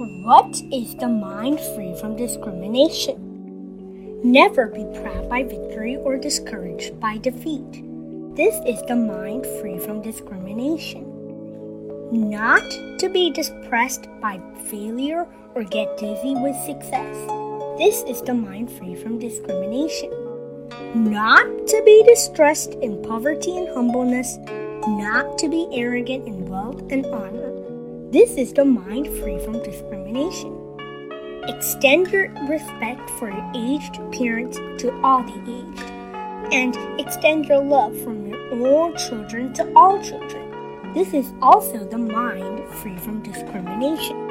What is the mind free from discrimination? Never be proud by victory or discouraged by defeat. This is the mind free from discrimination. Not to be depressed by failure or get dizzy with success. This is the mind free from discrimination. Not to be distressed in poverty and humbleness. Not to be arrogant in wealth and honor. This is the mind free from discrimination. Extend your respect for your aged parents to all the aged, and extend your love from your own children to all children. This is also the mind free from discrimination.